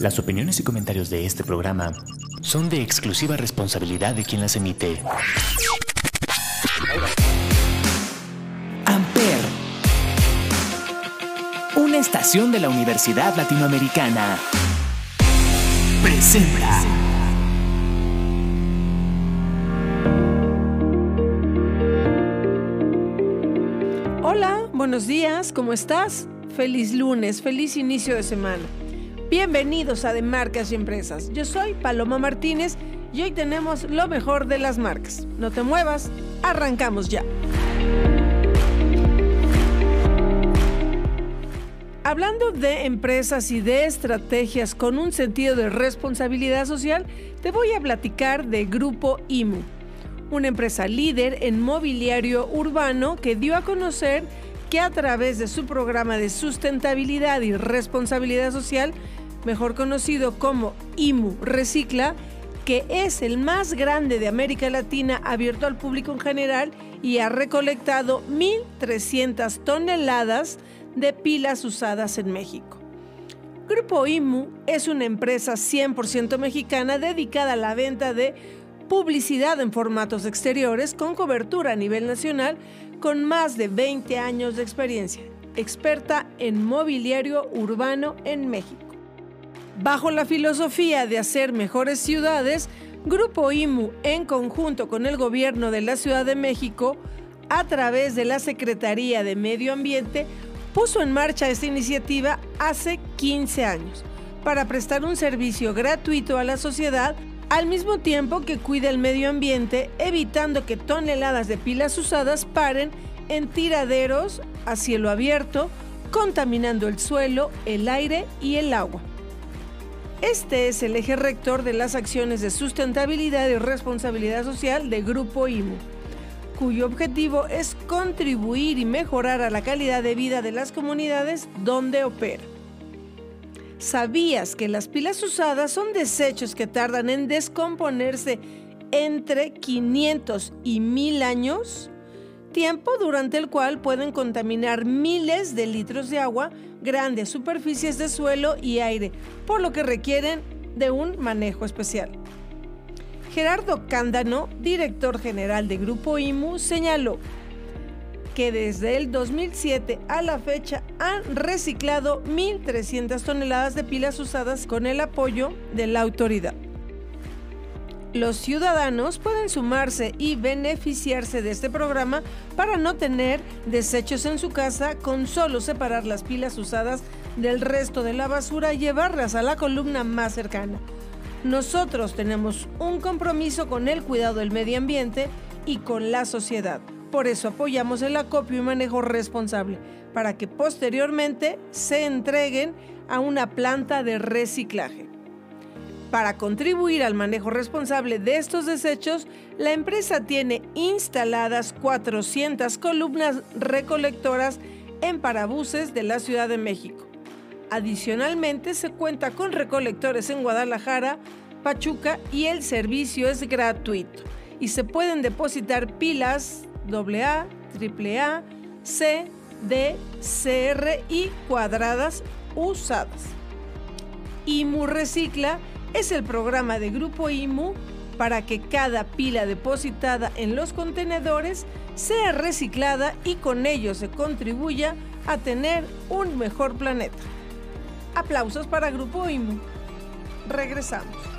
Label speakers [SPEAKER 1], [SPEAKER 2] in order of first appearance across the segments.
[SPEAKER 1] Las opiniones y comentarios de este programa son de exclusiva responsabilidad de quien las emite. Amper, una estación de la Universidad Latinoamericana, presenta.
[SPEAKER 2] Hola, buenos días, ¿cómo estás? Feliz lunes, feliz inicio de semana. Bienvenidos a De Marcas y Empresas. Yo soy Paloma Martínez y hoy tenemos lo mejor de las marcas. No te muevas, arrancamos ya. Hablando de empresas y de estrategias con un sentido de responsabilidad social, te voy a platicar de Grupo IMU, una empresa líder en mobiliario urbano que dio a conocer que a través de su programa de sustentabilidad y responsabilidad social, mejor conocido como IMU Recicla, que es el más grande de América Latina abierto al público en general y ha recolectado 1.300 toneladas de pilas usadas en México. Grupo IMU es una empresa 100% mexicana dedicada a la venta de publicidad en formatos exteriores con cobertura a nivel nacional con más de 20 años de experiencia, experta en mobiliario urbano en México. Bajo la filosofía de hacer mejores ciudades, Grupo IMU, en conjunto con el gobierno de la Ciudad de México, a través de la Secretaría de Medio Ambiente, puso en marcha esta iniciativa hace 15 años para prestar un servicio gratuito a la sociedad al mismo tiempo que cuida el medio ambiente, evitando que toneladas de pilas usadas paren en tiraderos a cielo abierto, contaminando el suelo, el aire y el agua. Este es el eje rector de las acciones de sustentabilidad y responsabilidad social de Grupo IMU, cuyo objetivo es contribuir y mejorar a la calidad de vida de las comunidades donde opera. ¿Sabías que las pilas usadas son desechos que tardan en descomponerse entre 500 y 1000 años? Tiempo durante el cual pueden contaminar miles de litros de agua, grandes superficies de suelo y aire, por lo que requieren de un manejo especial. Gerardo Cándano, director general de Grupo IMU, señaló que desde el 2007 a la fecha han reciclado 1.300 toneladas de pilas usadas con el apoyo de la autoridad. Los ciudadanos pueden sumarse y beneficiarse de este programa para no tener desechos en su casa con solo separar las pilas usadas del resto de la basura y llevarlas a la columna más cercana. Nosotros tenemos un compromiso con el cuidado del medio ambiente y con la sociedad. Por eso apoyamos el acopio y manejo responsable, para que posteriormente se entreguen a una planta de reciclaje. Para contribuir al manejo responsable de estos desechos, la empresa tiene instaladas 400 columnas recolectoras en parabuses de la Ciudad de México. Adicionalmente, se cuenta con recolectores en Guadalajara, Pachuca y el servicio es gratuito y se pueden depositar pilas AA, AAA, C, D, CR y cuadradas usadas. IMU Recicla es el programa de Grupo IMU para que cada pila depositada en los contenedores sea reciclada y con ello se contribuya a tener un mejor planeta. Aplausos para Grupo IMU. Regresamos.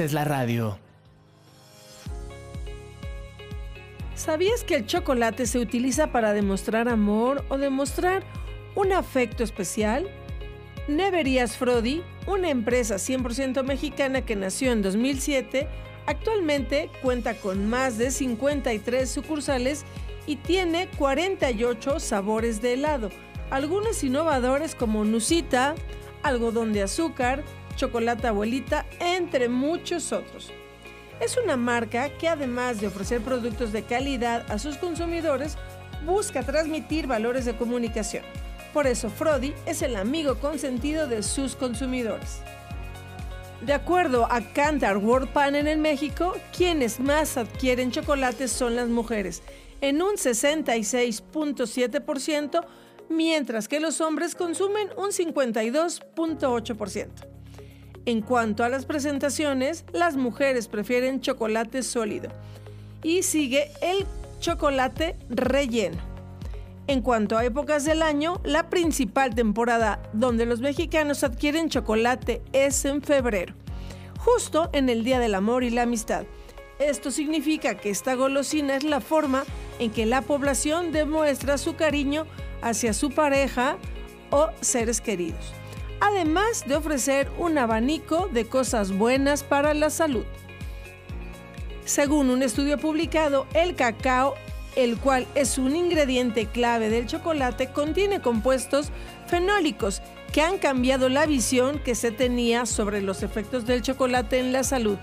[SPEAKER 1] Haces la radio.
[SPEAKER 2] ¿Sabías que el chocolate se utiliza para demostrar amor o demostrar un afecto especial? Neverías Frodi, una empresa 100% mexicana que nació en 2007, actualmente cuenta con más de 53 sucursales y tiene 48 sabores de helado, algunos innovadores como Nusita, algodón de azúcar, chocolate abuelita, entre muchos otros. Es una marca que además de ofrecer productos de calidad a sus consumidores, busca transmitir valores de comunicación. Por eso Frodi es el amigo consentido de sus consumidores. De acuerdo a Cantar World Panel en México, quienes más adquieren chocolates son las mujeres, en un 66.7%, mientras que los hombres consumen un 52.8%. En cuanto a las presentaciones, las mujeres prefieren chocolate sólido y sigue el chocolate relleno. En cuanto a épocas del año, la principal temporada donde los mexicanos adquieren chocolate es en febrero, justo en el Día del Amor y la Amistad. Esto significa que esta golosina es la forma en que la población demuestra su cariño hacia su pareja o seres queridos, además de ofrecer un abanico de cosas buenas para la salud. Según un estudio publicado, el cacao el cual es un ingrediente clave del chocolate, contiene compuestos fenólicos que han cambiado la visión que se tenía sobre los efectos del chocolate en la salud.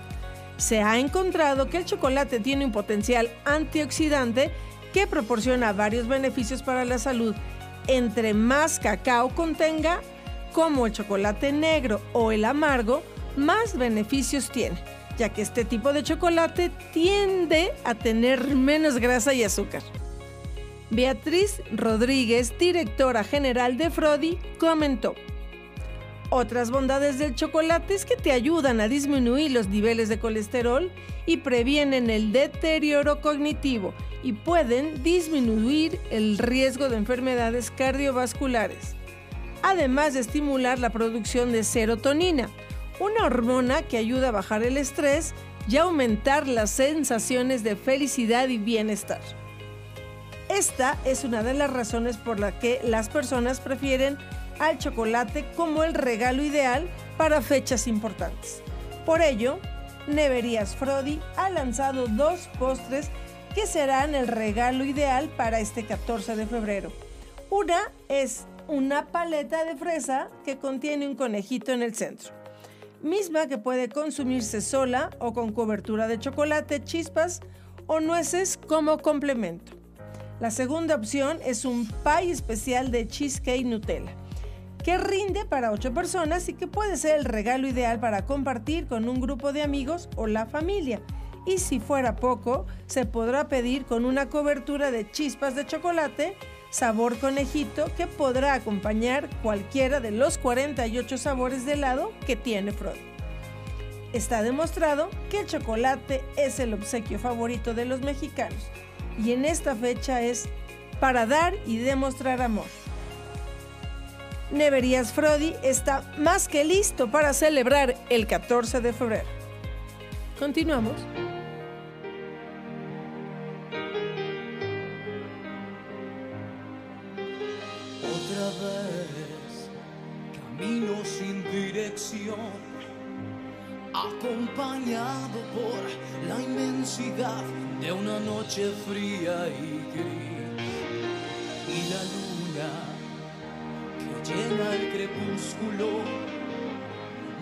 [SPEAKER 2] Se ha encontrado que el chocolate tiene un potencial antioxidante que proporciona varios beneficios para la salud. Entre más cacao contenga, como el chocolate negro o el amargo, más beneficios tiene ya que este tipo de chocolate tiende a tener menos grasa y azúcar. Beatriz Rodríguez, directora general de Frodi, comentó, otras bondades del chocolate es que te ayudan a disminuir los niveles de colesterol y previenen el deterioro cognitivo y pueden disminuir el riesgo de enfermedades cardiovasculares, además de estimular la producción de serotonina, una hormona que ayuda a bajar el estrés y aumentar las sensaciones de felicidad y bienestar. Esta es una de las razones por las que las personas prefieren al chocolate como el regalo ideal para fechas importantes. Por ello, Neverías Frodi ha lanzado dos postres que serán el regalo ideal para este 14 de febrero. Una es una paleta de fresa que contiene un conejito en el centro misma que puede consumirse sola o con cobertura de chocolate, chispas o nueces como complemento. La segunda opción es un pie especial de cheesecake Nutella, que rinde para 8 personas y que puede ser el regalo ideal para compartir con un grupo de amigos o la familia. Y si fuera poco, se podrá pedir con una cobertura de chispas de chocolate sabor conejito que podrá acompañar cualquiera de los 48 sabores de helado que tiene Frodi. Está demostrado que el chocolate es el obsequio favorito de los mexicanos y en esta fecha es para dar y demostrar amor. Neverías Frodi está más que listo para celebrar el 14 de febrero. Continuamos.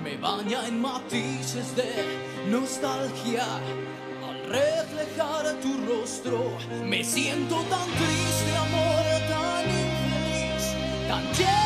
[SPEAKER 3] Me baña en matices de nostalgia. Al reflejar tu rostro, me siento tan triste, amor, tan infeliz, tan lleno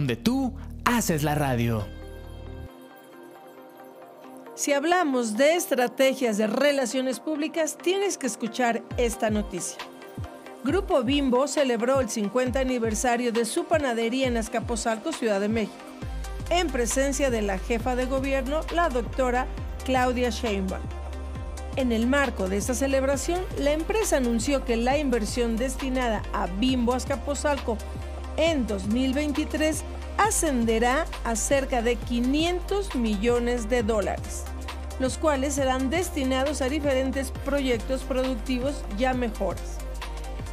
[SPEAKER 3] donde
[SPEAKER 1] tú haces la radio.
[SPEAKER 2] Si hablamos de estrategias de relaciones públicas, tienes que escuchar esta noticia. Grupo Bimbo celebró el 50 aniversario de su panadería en Azcapotzalco, Ciudad de México, en presencia de la jefa de gobierno, la doctora Claudia Sheinbaum. En el marco de esta celebración, la empresa anunció que la inversión destinada a Bimbo Azcapotzalco en 2023 ascenderá a cerca de 500 millones de dólares, los cuales serán destinados a diferentes proyectos productivos ya mejores.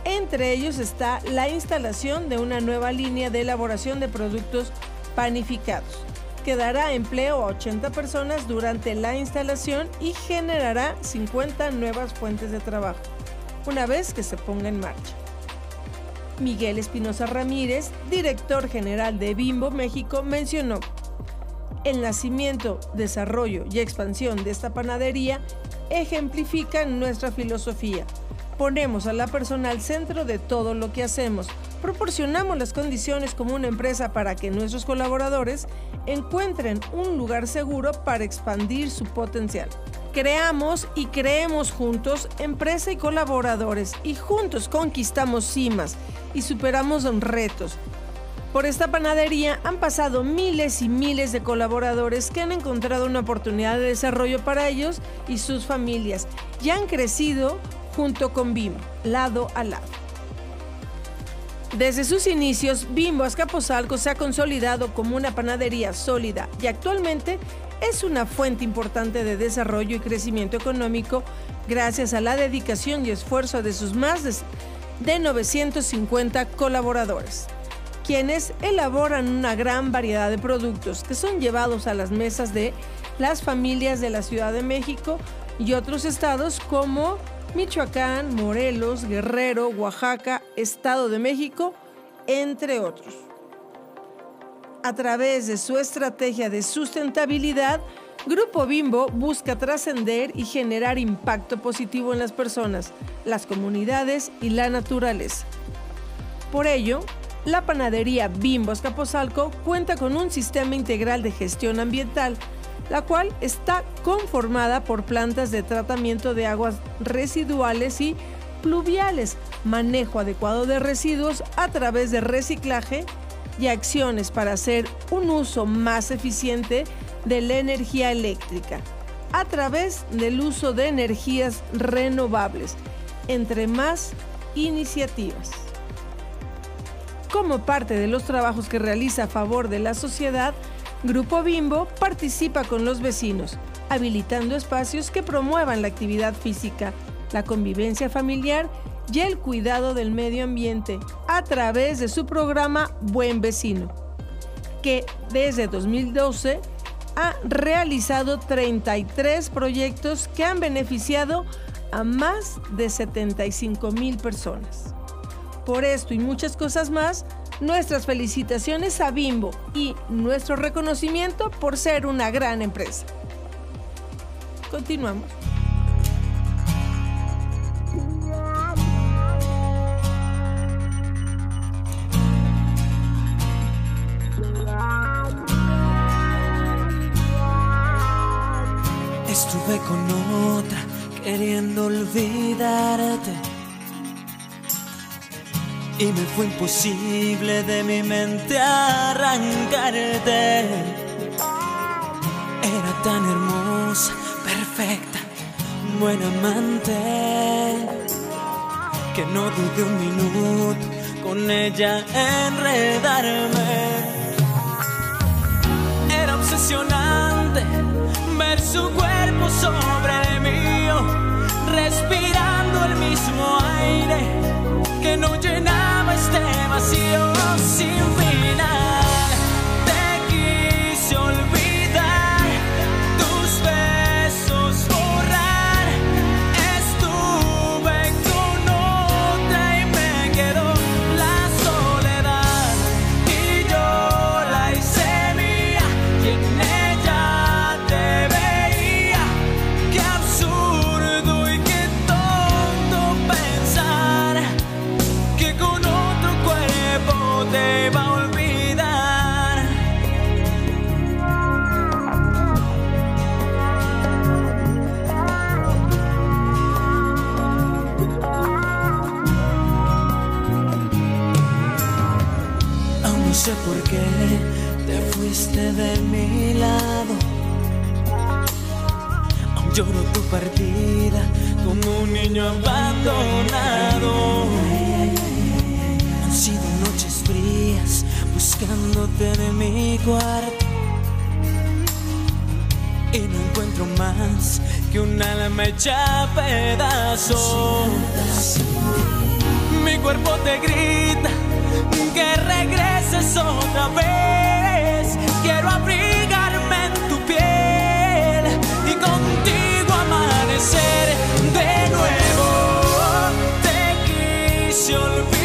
[SPEAKER 2] Entre ellos está la instalación de una nueva línea de elaboración de productos panificados, que dará empleo a 80 personas durante la instalación y generará 50 nuevas fuentes de trabajo, una vez que se ponga en marcha. Miguel Espinosa Ramírez, director general de Bimbo México, mencionó, el nacimiento, desarrollo y expansión de esta panadería ejemplifican nuestra filosofía. Ponemos a la persona al centro de todo lo que hacemos. Proporcionamos las condiciones como una empresa para que nuestros colaboradores encuentren un lugar seguro para expandir su potencial. Creamos y creemos juntos empresa y colaboradores y juntos conquistamos cimas y superamos retos. Por esta panadería han pasado miles y miles de colaboradores que han encontrado una oportunidad de desarrollo para ellos y sus familias y han crecido junto con Bimbo, lado a lado. Desde sus inicios, Bimbo Azcapotzalco se ha consolidado como una panadería sólida y actualmente es una fuente importante de desarrollo y crecimiento económico gracias a la dedicación y esfuerzo de sus más de, de 950 colaboradores, quienes elaboran una gran variedad de productos que son llevados a las mesas de las familias de la Ciudad de México y otros estados como Michoacán, Morelos, Guerrero, Oaxaca, Estado de México, entre otros. A través de su estrategia de sustentabilidad, Grupo Bimbo busca trascender y generar impacto positivo en las personas, las comunidades y la naturaleza. Por ello, la panadería Bimbo Escaposalco cuenta con un sistema integral de gestión ambiental, la cual está conformada por plantas de tratamiento de aguas residuales y pluviales, manejo adecuado de residuos a través de reciclaje y acciones para hacer un uso más eficiente de la energía eléctrica a través del uso de energías renovables, entre más iniciativas. Como parte de los trabajos que realiza a favor de la sociedad, Grupo Bimbo participa con los vecinos, habilitando espacios que promuevan la actividad física, la convivencia familiar y el cuidado del medio ambiente a través de su programa Buen Vecino, que desde 2012 ha realizado 33 proyectos que han beneficiado a más de 75 mil personas. Por esto y muchas cosas más, nuestras felicitaciones a Bimbo y nuestro reconocimiento por ser una gran empresa. Continuamos.
[SPEAKER 3] Con otra queriendo olvidarte. Y me fue imposible de mi mente arrancarte. Era tan hermosa, perfecta, buena amante, que no dudé un minuto con ella enredarme. Era obsesionante ver su cuerpo sobre el mío, respirando el mismo aire que no llenaba este vacío lloro tu partida como un niño abandonado. Han sido noches frías buscándote en mi cuarto. Y no encuentro más que un alma hecha pedazos. Mi cuerpo te grita que regreses otra vez. Quiero abrigarme amanecer de nuevo. Te quise olvidar,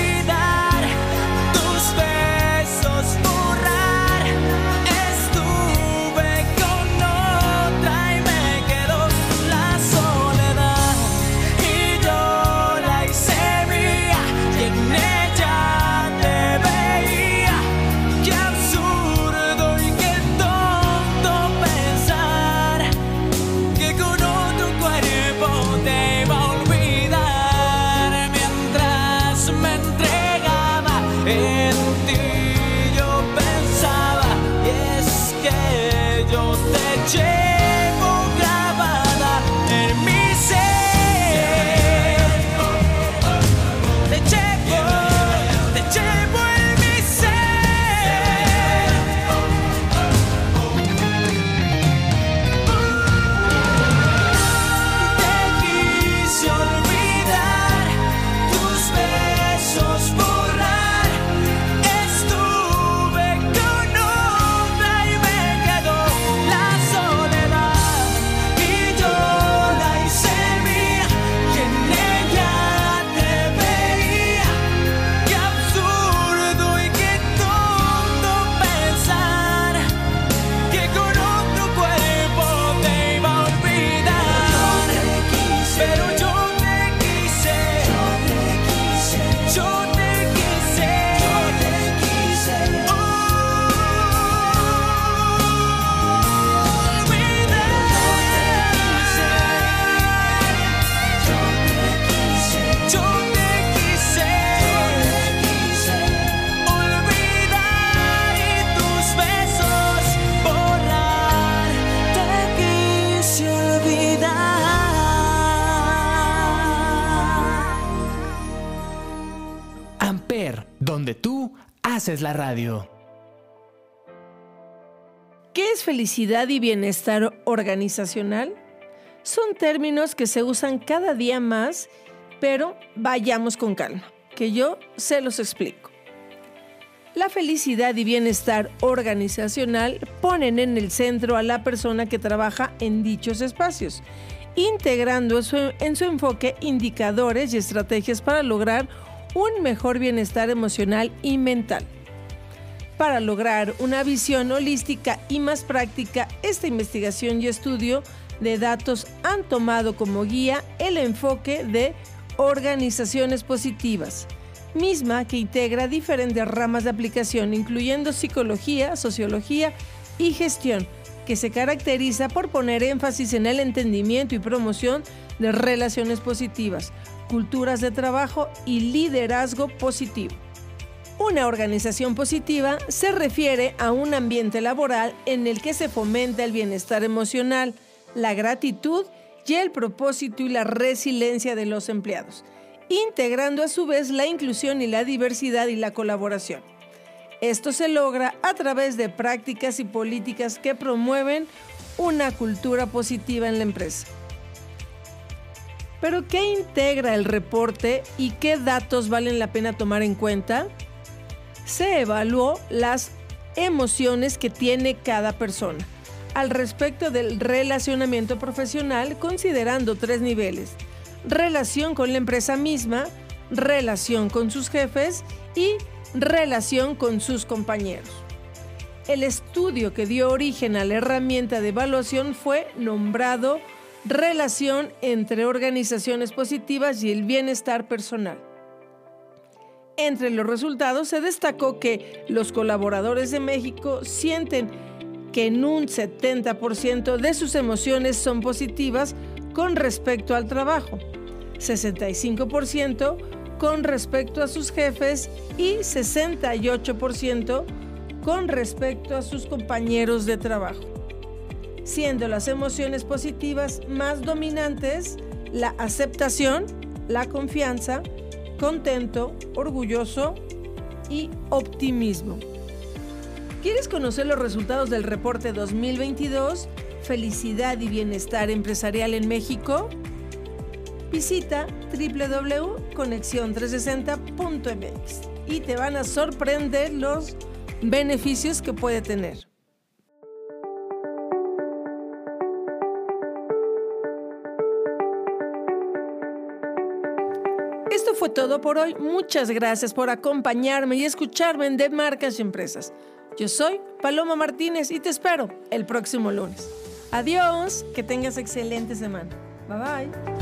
[SPEAKER 1] radio.
[SPEAKER 2] ¿Qué es felicidad y bienestar organizacional? Son términos que se usan cada día más, pero vayamos con calma, que yo se los explico. La felicidad y bienestar organizacional ponen en el centro a la persona que trabaja en dichos espacios, integrando en su enfoque indicadores y estrategias para lograr un mejor bienestar emocional y mental. Para lograr una visión holística y más práctica, esta investigación y estudio de datos han tomado como guía el enfoque de organizaciones positivas misma que integra diferentes ramas de aplicación, incluyendo psicología, sociología y gestión, que se caracteriza por poner énfasis en el entendimiento y promoción de relaciones positivas, culturas de trabajo y liderazgo positivo. Una organización positiva se refiere a un ambiente laboral en el que se fomenta el bienestar emocional, la gratitud y el propósito y la resiliencia de los empleados integrando a su vez la inclusión y la diversidad y la colaboración. Esto se logra a través de prácticas y políticas que promueven una cultura positiva en la empresa. Pero ¿qué integra el reporte y qué datos valen la pena tomar en cuenta? Se evaluó las emociones que tiene cada persona al respecto del relacionamiento profesional considerando tres niveles relación con la empresa misma, relación con sus jefes y relación con sus compañeros. El estudio que dio origen a la herramienta de evaluación fue nombrado Relación entre organizaciones positivas y el bienestar personal. Entre los resultados se destacó que los colaboradores de México sienten que en un 70% de sus emociones son positivas con respecto al trabajo, 65% con respecto a sus jefes y 68% con respecto a sus compañeros de trabajo, siendo las emociones positivas más dominantes la aceptación, la confianza, contento, orgulloso y optimismo. ¿Quieres conocer los resultados del reporte 2022? Felicidad y Bienestar Empresarial en México, visita www.conexion360.mx y te van a sorprender los beneficios que puede tener. Todo por hoy. Muchas gracias por acompañarme y escucharme en De Marcas y Empresas. Yo soy Paloma Martínez y te espero el próximo lunes. Adiós, que tengas excelente semana. Bye bye.